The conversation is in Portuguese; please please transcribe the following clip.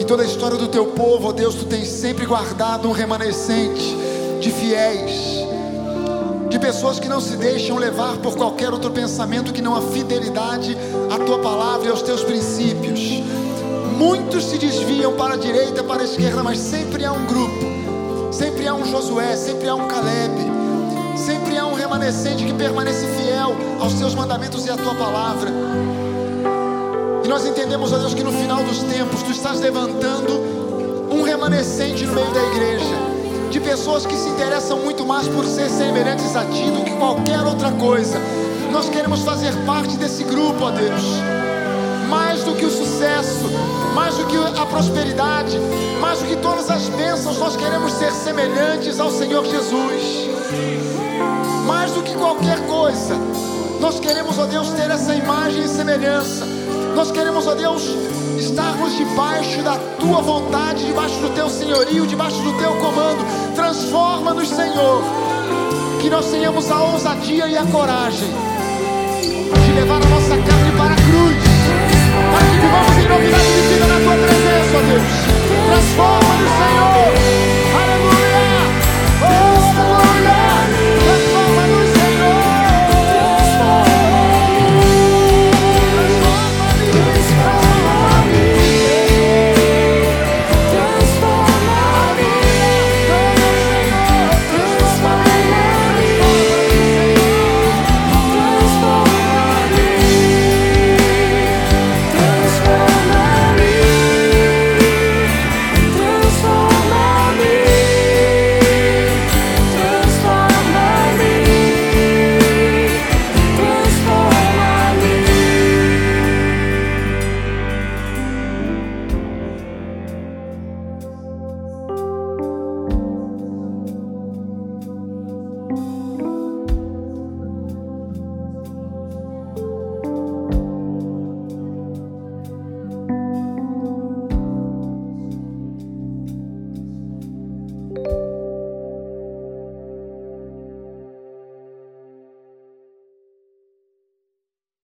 Em toda a história do teu povo, ó Deus, tu tens sempre guardado um remanescente de fiéis, de pessoas que não se deixam levar por qualquer outro pensamento que não a fidelidade à tua palavra e aos teus princípios. Muitos se desviam para a direita, para a esquerda, mas sempre há um grupo, sempre há um Josué, sempre há um Caleb, sempre há um remanescente que permanece fiel aos teus mandamentos e à tua palavra. E nós entendemos, ó Deus, que no final dos tempos tu estás levantando um remanescente no meio da igreja, de pessoas que se interessam muito mais por ser semelhantes a ti do que qualquer outra coisa. Nós queremos fazer parte desse grupo, ó Deus. Mais do que o sucesso, mais do que a prosperidade, mais do que todas as bênçãos, nós queremos ser semelhantes ao Senhor Jesus. Mais do que qualquer coisa, nós queremos, ó Deus, ter essa imagem e semelhança. Nós queremos, ó Deus, estarmos debaixo da tua vontade, debaixo do teu senhorio, debaixo do teu comando. Transforma-nos, Senhor. Que nós tenhamos a ousadia e a coragem de levar a nossa carne